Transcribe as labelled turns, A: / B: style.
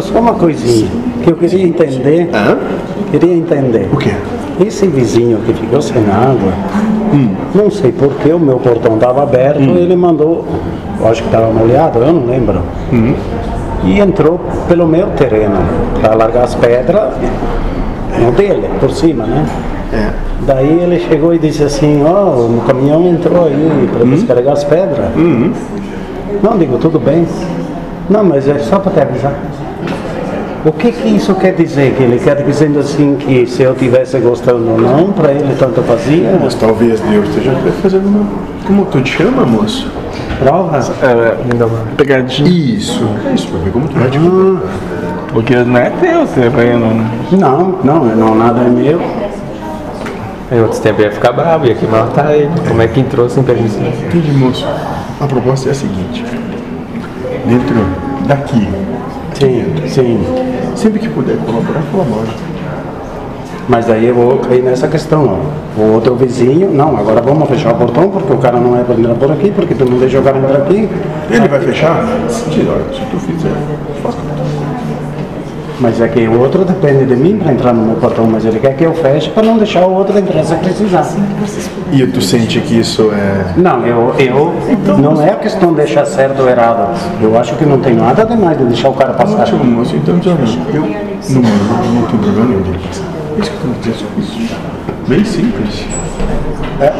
A: Só uma coisinha que eu queria entender.
B: Hã?
A: Queria entender.
B: O quê?
A: Esse vizinho que ficou sem água,
B: Hum.
A: não sei porque o meu portão estava aberto, ele mandou, eu acho que estava molhado, eu não lembro.
B: Hum.
A: E entrou pelo meu terreno para largar as pedras no dele, por cima, né?
B: É.
A: Daí ele chegou e disse assim, ó, o caminhão entrou aí para descarregar as pedras. Não, digo, tudo bem. Não, mas é só para te avisar. O que que isso quer dizer? Que ele quer dizendo assim que se eu tivesse gostando ou não, para ele tanto fazia?
B: Mas talvez Deus esteja fazendo uma. Como tu te chama, moço?
A: Prova?
C: É, ainda uma pegadinha.
B: Isso. É isso, pra ver como tu vai te
C: Porque não é teu terreno, né?
A: Não, não, não, nada é meu.
D: Em outros tempos ia ficar bravo, ia que matar ele. Como é que entrou sem permissão?
B: Entendi, moço. A proposta é a seguinte: dentro daqui,
A: Sim, sim.
B: sempre que puder colaborar, colabora.
A: Mas aí eu vou cair nessa questão, ó. O outro vizinho, não, agora vamos fechar o portão porque o cara não é para entrar por aqui, porque tu não deixa o cara entrar aqui.
B: Ele vai fechar? Se, olha, se tu fizer, faça.
A: Mas é que o outro depende de mim para entrar no meu portão, mas ele quer que eu feche para não deixar o outro entrar se precisar.
B: E tu sente que isso é.
A: Não, eu, eu não é a questão de deixar certo ou errado. Eu acho que não tem nada demais de deixar o cara passar.
B: Ótimo, moço. Então, olha, eu não, não, não tenho problema nenhum. É isso que eu tenho que dizer sobre isso. Bem simples.
A: É,